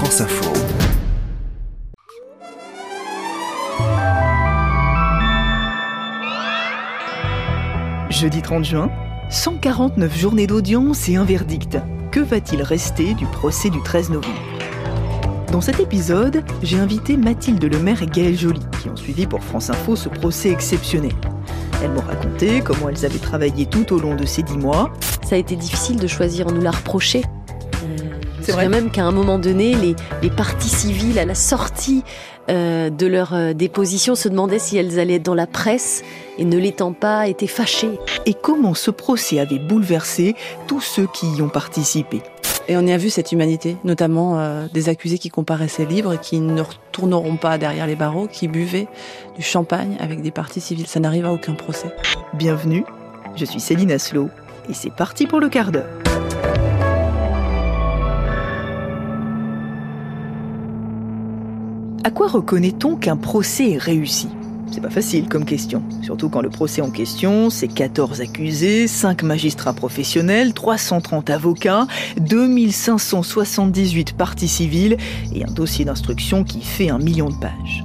France Info. Jeudi 30 juin, 149 journées d'audience et un verdict. Que va-t-il rester du procès du 13 novembre? Dans cet épisode, j'ai invité Mathilde Lemaire et Gaëlle Joly, qui ont suivi pour France Info ce procès exceptionnel. Elles m'ont raconté comment elles avaient travaillé tout au long de ces dix mois. Ça a été difficile de choisir, on nous l'a reproché. C'est je vrai. même qu'à un moment donné, les, les parties civiles, à la sortie euh, de leur euh, déposition, se demandaient si elles allaient être dans la presse et ne l'étant pas, étaient fâchées. Et comment ce procès avait bouleversé tous ceux qui y ont participé. Et on y a vu cette humanité, notamment euh, des accusés qui comparaissaient libres et qui ne retourneront pas derrière les barreaux, qui buvaient du champagne avec des parties civiles. Ça n'arrive à aucun procès. Bienvenue, je suis Céline Aslo et c'est parti pour le quart d'heure. À quoi reconnaît-on qu'un procès est réussi? C'est pas facile comme question, surtout quand le procès en question, c'est 14 accusés, 5 magistrats professionnels, 330 avocats, 2578 parties civiles et un dossier d'instruction qui fait un million de pages.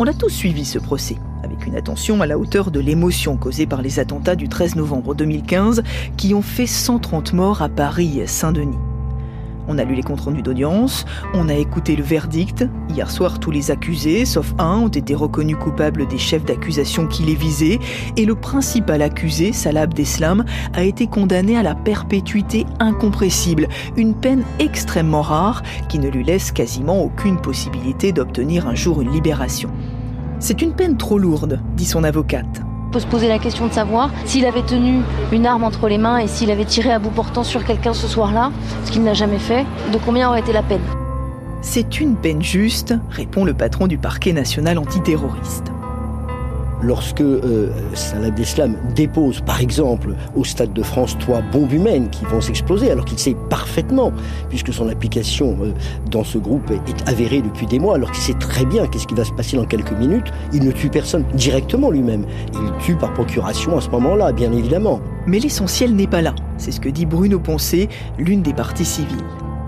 On a tous suivi ce procès, avec une attention à la hauteur de l'émotion causée par les attentats du 13 novembre 2015 qui ont fait 130 morts à Paris et Saint-Denis. On a lu les comptes rendus d'audience, on a écouté le verdict. Hier soir, tous les accusés, sauf un, ont été reconnus coupables des chefs d'accusation qui les visaient, et le principal accusé, Salah Abdeslam, a été condamné à la perpétuité incompressible, une peine extrêmement rare qui ne lui laisse quasiment aucune possibilité d'obtenir un jour une libération. C'est une peine trop lourde, dit son avocate. On peut se poser la question de savoir s'il avait tenu une arme entre les mains et s'il avait tiré à bout portant sur quelqu'un ce soir-là, ce qu'il n'a jamais fait, de combien aurait été la peine? C'est une peine juste, répond le patron du parquet national antiterroriste. Lorsque euh, Salah Abdeslam dépose, par exemple, au Stade de France trois bombes humaines qui vont s'exploser, alors qu'il sait parfaitement, puisque son application euh, dans ce groupe est, avérée depuis des mois, alors qu'il sait très bien qu'est-ce qui va se passer dans quelques minutes, il ne tue personne directement lui-même. Il tue par procuration à ce moment-là, bien évidemment. Mais l'essentiel n'est pas là, c'est ce que dit Bruno Poncé, l'une des parties civiles.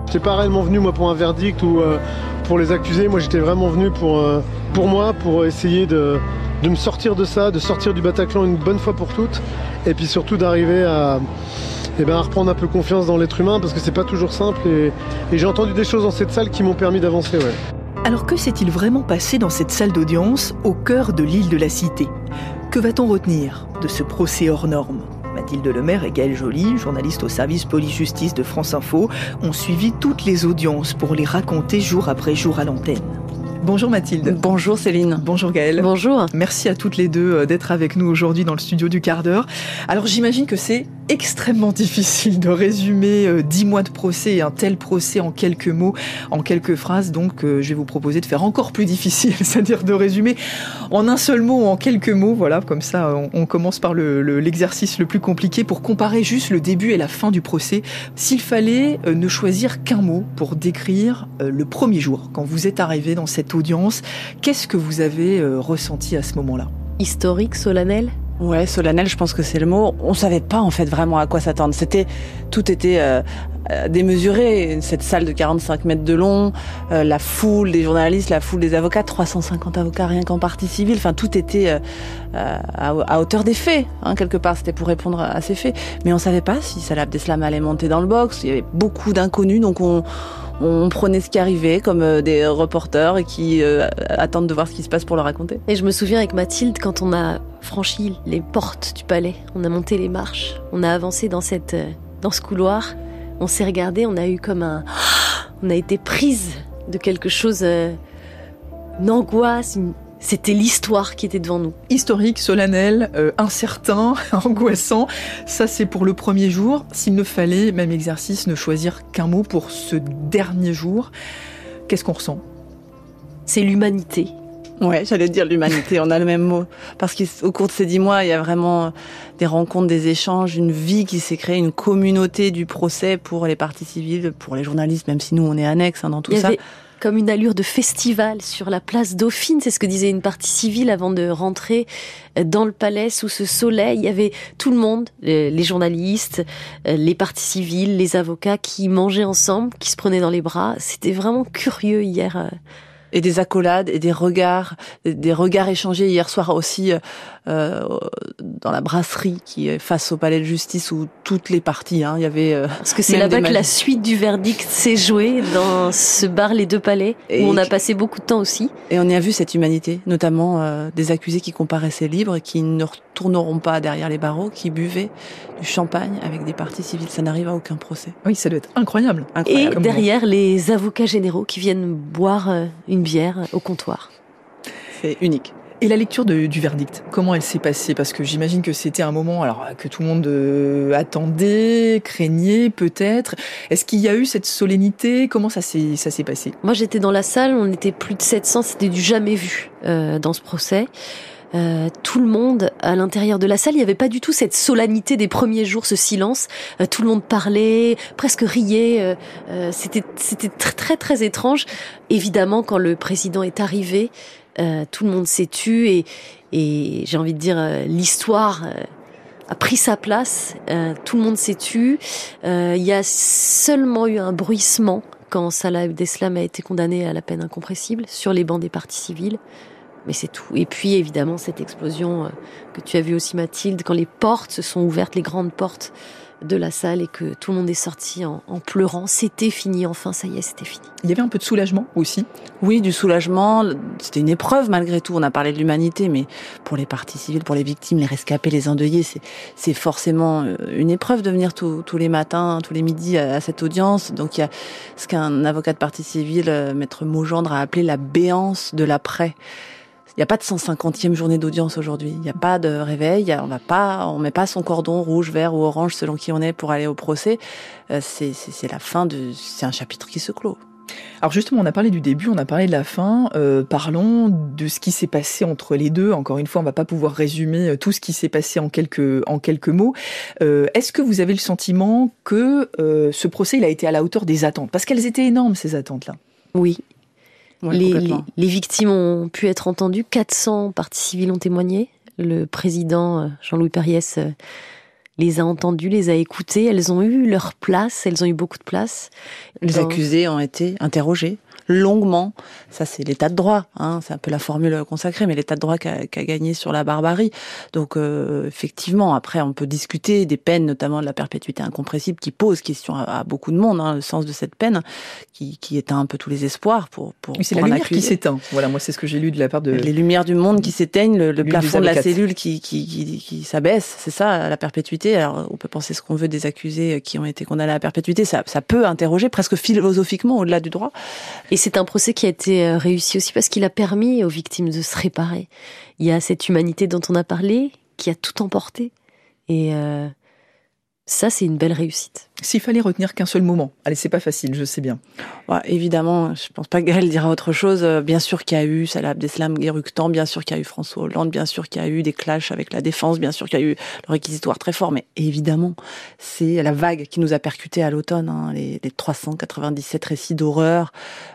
J'étais pas réellement venu moi pour un verdict ou euh, pour les accusés. Moi j'étais vraiment venu pour, euh, pour moi, pour essayer de, de me sortir de ça, de sortir du Bataclan une bonne fois pour toutes. Et puis surtout d'arriver à, eh ben, reprendre un peu confiance dans l'être humain parce que c'est pas toujours simple. Et, j'ai entendu des choses dans cette salle qui m'ont permis d'avancer. Alors que s'est-il vraiment passé dans cette salle d'audience au cœur de l'île de la Cité? Que va-t-on retenir de ce procès hors norme? Mathilde Lemaire et Gaëlle Joly, journalistes au service police-justice de France Info, ont suivi toutes les audiences pour les raconter jour après jour à l'antenne. Bonjour Mathilde. Bonjour Céline. Bonjour Gaëlle. Bonjour. Merci à toutes les deux euh, d'être avec nous aujourd'hui dans le studio du quart d'heure. Alors j'imagine que c'est extrêmement difficile de résumer euh, dix mois de procès et un tel procès en quelques mots, en quelques phrases. Donc euh, je vais vous proposer de faire encore plus difficile, c'est-à-dire de résumer en un seul mot ou en quelques mots. Voilà, comme ça on, commence par le- le- l'exercice le, plus compliqué pour comparer juste le début et la fin du procès. S'il fallait ne choisir qu'un mot pour décrire le premier jour, quand vous êtes arrivé dans cette audience, qu'est-ce que vous avez euh, ressenti à ce moment-là? Historique, solennel? Ouais, solennel, je pense que c'est le mot. On savait pas en fait vraiment à quoi s'attendre. C'était, tout était euh, euh, démesuré. Cette salle de 45 mètres de long, euh, la foule des journalistes, la foule des avocats, 350 avocats rien qu'en partie civile. Enfin, tout était euh, à, à hauteur des faits, hein, quelque part. C'était pour répondre à ces faits. Mais on savait pas si Salah Abdeslam allait monter dans le box. Il y avait beaucoup d'inconnus, donc on on prenait ce qui arrivait comme euh, des reporters et qui euh, attendent de voir ce qui se passe pour le raconter. Et je me souviens avec Mathilde, quand on a franchi les portes du palais, on a monté les marches, on a avancé dans, cette, euh, dans ce couloir, on s'est regardé, on a eu comme un... On a été prise de quelque chose, une angoisse, une- c'était l'histoire qui était devant nous. Historique, solennel, euh, incertain, angoissant, ça c'est pour le premier jour. S'il ne fallait, même exercice, ne choisir qu'un mot pour ce dernier jour, qu'est-ce qu'on ressent? C'est l'humanité. Ouais, j'allais dire l'humanité, on a le même mot. Parce qu'au cours de ces dix mois, il y a vraiment des rencontres, des échanges, une vie qui s'est créée, une communauté du procès pour les parties civiles, pour les journalistes, même si nous on est annexes hein, dans tout ça comme une allure de festival sur la place Dauphine. C'est ce que disait une partie civile avant de rentrer dans le palais sous ce soleil. Il y avait tout le monde, les journalistes, les parties civiles, les avocats qui mangeaient ensemble, qui se prenaient dans les bras. C'était vraiment curieux hier euh, et des accolades et des regards, des regards échangés hier soir aussi euh, dans la brasserie qui est face au palais de justice où toutes les parties, hein, il y avait. Euh, Parce que c'est là-bas que la suite du verdict s'est jouée dans ce bar Les Deux Palais où on a passé beaucoup de temps aussi. Et on y a vu cette humanité, notamment euh, des accusés qui comparaissaient libres, qui ne retourneront pas derrière les barreaux, qui buvaient du champagne avec des parties civiles. Ça n'arrive à aucun procès. Oui, ça doit être incroyable. incroyable. Et derrière les avocats généraux qui viennent boire une bière au comptoir. C'est unique. Et la lecture du verdict, comment elle s'est passée? Parce que j'imagine que c'était un moment alors que tout le monde euh, attendait, craignait peut-être. Est-ce qu'il y a eu cette solennité? Comment ça s'est passé? Moi, j'étais dans la salle, on était plus de 700, c'était du jamais vu euh, dans ce procès. Euh, tout le monde à l'intérieur de la salle, il n'y avait pas du tout cette solennité des premiers jours, ce silence. Euh, tout le monde parlait, presque riait. Euh, c'était c'était très, très très étrange. Évidemment, quand le président est arrivé, tout le monde s'est tu et, et j'ai envie de dire l'histoire a pris sa place. tout le monde s'est tu. Il y a seulement eu un bruissement quand Salah Abdeslam a été condamné à la peine incompressible sur les bancs des partis civils mais c'est tout. Et puis évidemment cette explosion euh, que tu as vue aussi Mathilde, quand les portes se sont ouvertes, les grandes portes de la salle et que tout le monde est sorti en, pleurant, c'était fini enfin, ça y est, c'était fini. Il y avait un peu de soulagement aussi Oui, du soulagement. C'était une épreuve malgré tout. On a parlé de l'humanité, mais pour les parties civiles, pour les victimes, les rescapés, les endeuillés, c'est forcément euh, une épreuve de venir tous les matins, tous les midis à, cette audience. Donc il y a ce qu'un avocat de partie civile, euh, maître Maugendre, a appelé la béance de l'après. Il n'y a pas de 150e journée d'audience aujourd'hui. Il n'y a pas de réveil. On va pas, on met pas son cordon rouge, vert ou orange selon qui on est pour aller au procès. Euh, c'est la fin de, c'est un chapitre qui se clôt. Alors justement, on a parlé du début, on a parlé de la fin. Euh, parlons de ce qui s'est passé entre les deux. Encore une fois, on va pas pouvoir résumer euh, tout ce qui s'est passé en quelques en quelques mots. Est-ce que vous avez le sentiment que ce procès il a été à la hauteur des attentes? Parce qu'elles étaient énormes ces attentes-là. Oui, les, victimes ont pu être entendues. 400 parties civiles ont témoigné. Le président euh, Jean-Louis Perriès euh, les a entendues, les a écoutées. Elles ont eu leur place. Elles ont eu beaucoup de place. Les accusés ont été interrogés longuement. Ça, c'est l'état de droit. Hein. C'est un peu la formule consacrée, mais l'état de droit qui a, gagné sur la barbarie. Donc, euh, effectivement, après, on peut discuter des peines, notamment de la perpétuité incompressible, qui pose question à, beaucoup de monde, hein, le sens de cette peine, qui, qui éteint un peu tous les espoirs pour. pour c'est la lumière qui s'éteint. Voilà, moi, c'est ce que j'ai lu de la part de. Les lumières du monde qui s'éteignent, le, plafond de la cellule qui, qui, qui, qui s'abaisse. C'est ça, la perpétuité. Alors, on peut penser ce qu'on veut des accusés qui ont été condamnés à la perpétuité. Ça, ça peut interroger presque philosophiquement au-delà du droit. Et c'est un procès qui a été euh, réussi aussi parce qu'il a permis aux victimes de se réparer. Il y a cette humanité dont on a parlé qui a tout emporté. Et euh, ça, c'est une belle réussite. S'il fallait retenir qu'un seul moment, allez, c'est pas facile, je sais bien. Évidemment, je pense pas que Gaël dira autre chose. Euh, bien sûr qu'il y a eu Salah Abdeslam Guéructan, bien sûr qu'il y a eu François Hollande, bien sûr qu'il y a eu des clashs avec la défense, bien sûr qu'il y a eu le réquisitoire très fort, mais évidemment, c'est la vague qui nous a percuté à l'automne, hein, les, 397 récits d'horreur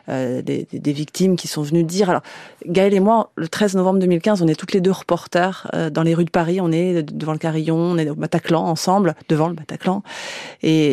euh, des, victimes qui sont venues dire. Alors, Gaël et moi, le 13 novembre 2015, on est toutes les deux reporters euh, dans les rues de Paris, on est devant le Carillon, on est au Bataclan ensemble, devant le Bataclan, et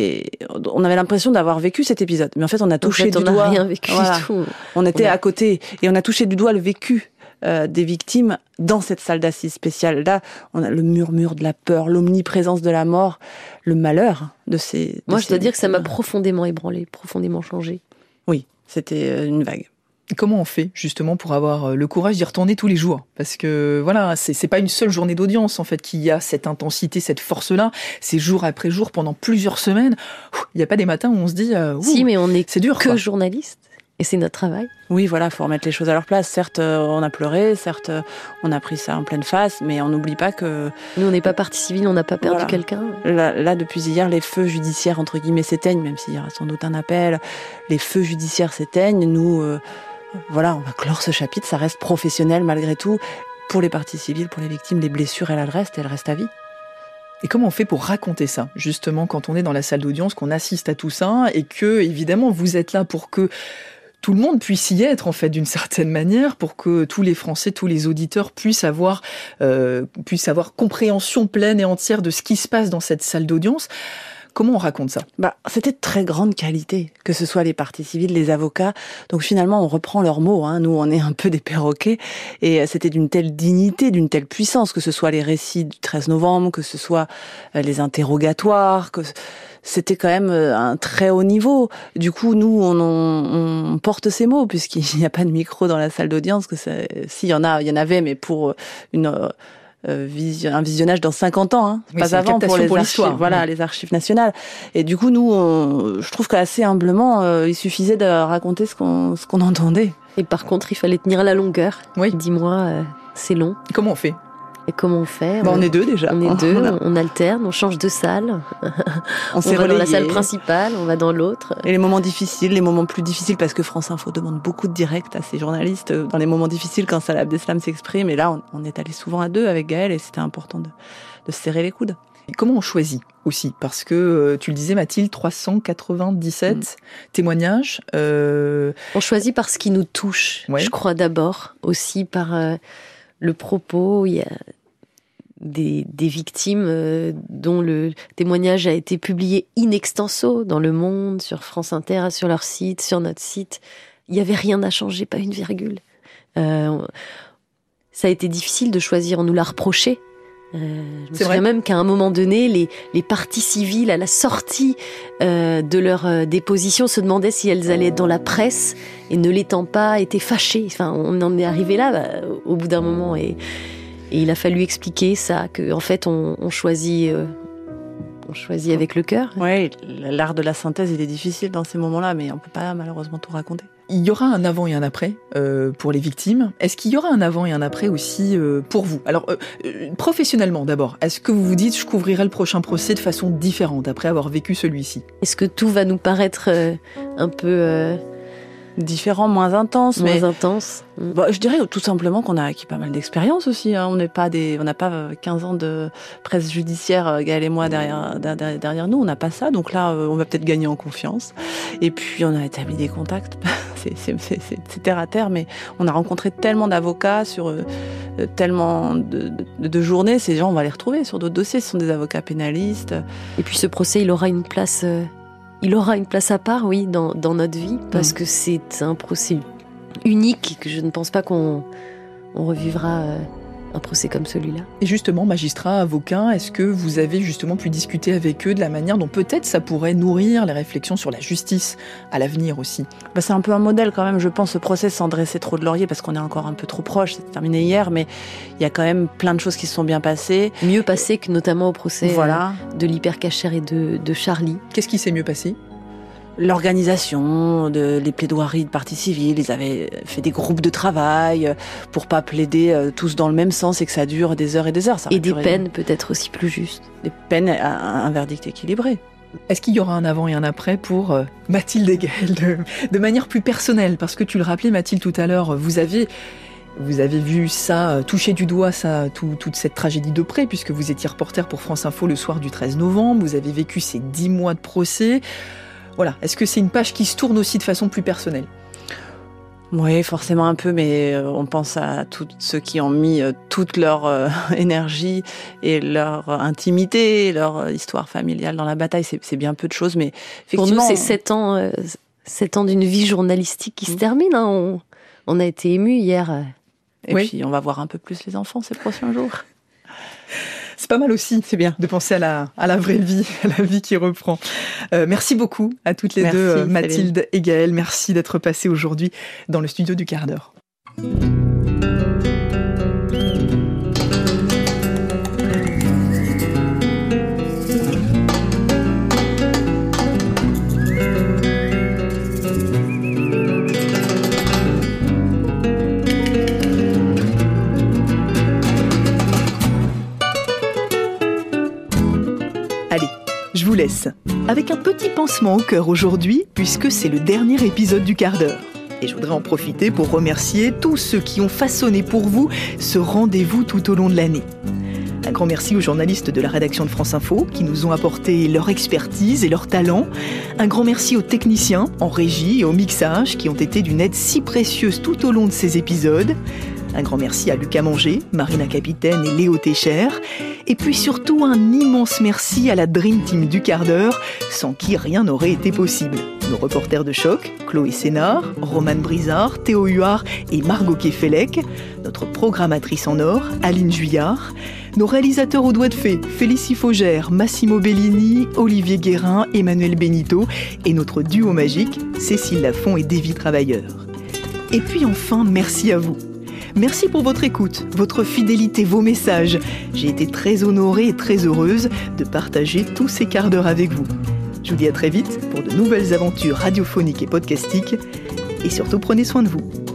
on avait l'impression d'avoir vécu cet épisode, mais en fait, on a touché du doigt. Rien vécu tout. On était à côté et on a touché du doigt le vécu euh, des victimes dans cette salle d'assises spéciale. Là, on a le murmure de la peur, l'omniprésence de la mort, le malheur de ces. Moi, je dois dire que ça m'a profondément ébranlé, profondément changé. Oui, c'était euh, une vague. Comment on fait justement pour avoir euh, le courage d'y retourner tous les jours? Parce que voilà, c'est pas une seule journée d'audience en fait qui a cette intensité, cette force-là. C'est jour après jour pendant plusieurs semaines. Il n'y a pas des matins où on se dit euh, si, mais on est dur, que journaliste et c'est notre travail. Oui, voilà, faut remettre les choses à leur place. Certes, euh, on a pleuré, certes, on a pris ça en pleine face, mais on n'oublie pas que nous, on n'est pas partie civile, on n'a pas perdu quelqu'un. Là, là, depuis hier, les feux judiciaires entre guillemets s'éteignent, même s'il y aura sans doute un appel. Les feux judiciaires s'éteignent. Nous voilà, on va clore ce chapitre, ça reste professionnel malgré tout. Pour les parties civiles, pour les victimes, les blessures, elles, elles restent, elles restent à vie. Et comment on fait pour raconter ça, justement, quand on est dans la salle d'audience, qu'on assiste à tout ça, et que, évidemment, vous êtes là pour que tout le monde puisse y être, en fait, d'une certaine manière, pour que tous les Français, tous les auditeurs puissent avoir, euh, puissent avoir compréhension pleine et entière de ce qui se passe dans cette salle d'audience. Comment on raconte ça? Bah, C'était de très grande qualité, que ce soit les parties civiles, les avocats. Donc finalement, on reprend leurs mots. Hein. Nous, on est un peu des perroquets. Et euh, c'était d'une telle dignité, d'une telle puissance, que ce soit les récits du 13 novembre, que ce soit euh, les interrogatoires, que c'était quand même euh, un très haut niveau. Du coup, nous, on, on porte ces mots puisqu'il n'y a pas de micro dans la salle d'audience. Que s'il y en a, il y en avait, mais pour une euh, un visionnage dans 50 ans, hein, pas avant pour les archives, voilà, les archives nationales. Et du coup, nous, je trouve qu'assez humblement, euh, il suffisait de raconter ce qu'on ce qu'on entendait. Et par contre, il fallait tenir la longueur. Oui. Dis-moi, euh, c'est long. Comment on fait? Et comment on fait bah, on, est deux déjà. On est deux, on, alterne, on change de salle. on, va dans la salle principale, on va dans l'autre. Et les moments difficiles, les moments plus difficiles, parce que France Info demande beaucoup de direct à ses journalistes euh, dans les moments difficiles quand Salah Abdeslam s'exprime. Et là, on, est allé souvent à deux avec Gaël et c'était important de, de serrer les coudes. Et comment on choisit aussi? Parce que euh, tu le disais Mathilde, 397 mm. témoignages. Euh... On choisit par ce qui nous touche, je crois d'abord, aussi par euh, le propos. Il y a des, victimes euh, dont le témoignage a été publié in extenso dans Le Monde, sur France Inter, sur leur site, sur notre site. Il n'y avait rien à changer, pas une virgule. Euh, ça a été difficile de choisir, on nous l'a reproché. Euh, je me souviens même qu'à un moment donné, les, les parties civiles, à la sortie euh, de leur déposition, se demandaient si elles allaient être dans la presse et ne l'étant pas, étaient fâchées. Enfin, on en est arrivé là bah, au bout d'un moment et et il a fallu expliquer ça, qu'en en fait, on, choisit. Euh, on choisit avec le cœur. Oui, l'art de la synthèse, il est difficile dans ces moments-là, mais on peut pas malheureusement tout raconter. Il y aura un avant et un après euh, pour les victimes. Est-ce qu'il y aura un avant et un après aussi euh, pour vous? Alors, professionnellement d'abord, est-ce que vous vous dites je couvrirai le prochain procès de façon différente après avoir vécu celui-ci? Est-ce que tout va nous paraître un peu différent, moins intense. Moins intense. Mm. Bah, je dirais tout simplement qu'on a acquis pas mal d'expérience aussi. Hein. On n'est pas des, on n'a pas 15 ans de presse judiciaire, euh, Gaël et moi derrière, derrière, nous. On n'a pas ça. Donc là, euh, on va peut-être gagner en confiance. Et puis on a établi des contacts. c'est terre à terre, mais on a rencontré tellement d'avocats sur euh, tellement de, de, de, journées. Ces gens, on va les retrouver sur d'autres dossiers. Ce sont des avocats pénalistes. Et puis ce procès, il aura une place il aura une place à part, oui, dans, notre vie, parce mm. que c'est un procès unique que je ne pense pas qu'on revivra euh, un procès comme celui-là. Et justement, magistrat, avocat, est-ce que vous avez justement pu discuter avec eux de la manière dont peut-être ça pourrait nourrir les réflexions sur la justice à l'avenir aussi? Bah, C'est un peu un modèle quand même, je pense, ce procès sans dresser trop de laurier parce qu'on est encore un peu trop proche, c'est terminé hier, mais il y a quand même plein de choses qui se sont bien passées. Mieux passées que notamment au procès voilà. Euh, de l'hypercachère et de, de Charlie. Qu'est-ce qui s'est mieux passé? L'organisation, de, les plaidoiries de partie civile. Ils avaient fait des groupes de travail pour pas plaider euh, tous dans le même sens et que ça dure des heures et des heures. et des peines peut-être aussi plus justes. Des peines, un, verdict équilibré. Est-ce qu'il y aura un avant et un après pour euh, Mathilde Gaël de, manière plus personnelle? Parce que tu le rappelais Mathilde tout à l'heure, vous avez vous avez vu ça, euh, toucher du doigt ça, toute cette tragédie de près, puisque vous étiez reporter pour France Info le soir du 13 novembre, vous avez vécu ces dix mois de procès. Voilà. Est-ce que c'est une page qui se tourne aussi de façon plus personnelle? Oui, forcément un peu, mais euh, on pense à tous ceux qui ont mis euh, toute leur euh, énergie et leur intimité, leur histoire familiale dans la bataille. C'est bien peu de choses, mais Pour nous, c'est sept ans, sept ans d'une vie journalistique qui se mmh. termine. Hein. On, a été émus hier. Et puis, on va voir un peu plus les enfants ces prochains jours. C'est pas mal aussi, c'est bien, de penser à la, à la vraie vie, à la vie qui reprend. Euh, merci beaucoup à toutes les deux, euh, Mathilde et Gaëlle. Merci d'être passées aujourd'hui dans le studio du quart d'heure. Laisse avec un petit pansement au cœur aujourd'hui puisque c'est le dernier épisode du quart d'heure. Et je voudrais en profiter pour remercier tous ceux qui ont façonné pour vous ce rendez-vous tout au long de l'année. Un grand merci aux journalistes de la rédaction de France Info qui nous ont apporté leur expertise et leur talent. Un grand merci aux techniciens en régie et au mixage qui ont été d'une aide si précieuse tout au long de ces épisodes. Un grand merci à Lucas Manger, Marina Capitaine et Léo Técher. Et puis surtout un immense merci à la Dream Team du quart d'heure, sans qui rien n'aurait été possible. Nos reporters de choc, Chloé Sénard, Romane Brizard, Théo Huard et Margot Kefelec. Notre programmatrice en or, Aline Juillard. Nos réalisateurs au doigt de fée, Félicie Faugère, Massimo Bellini, Olivier Guérin, Emmanuel Benito et notre duo magique, Cécile Lafont et Davy Travailleur. Et puis enfin, merci à vous. Merci pour votre écoute, votre fidélité, vos messages. J'ai été très honorée et très heureuse de partager tous ces quarts d'heure avec vous. Je vous dis à très vite pour de nouvelles aventures radiophoniques et podcastiques. Et surtout, prenez soin de vous.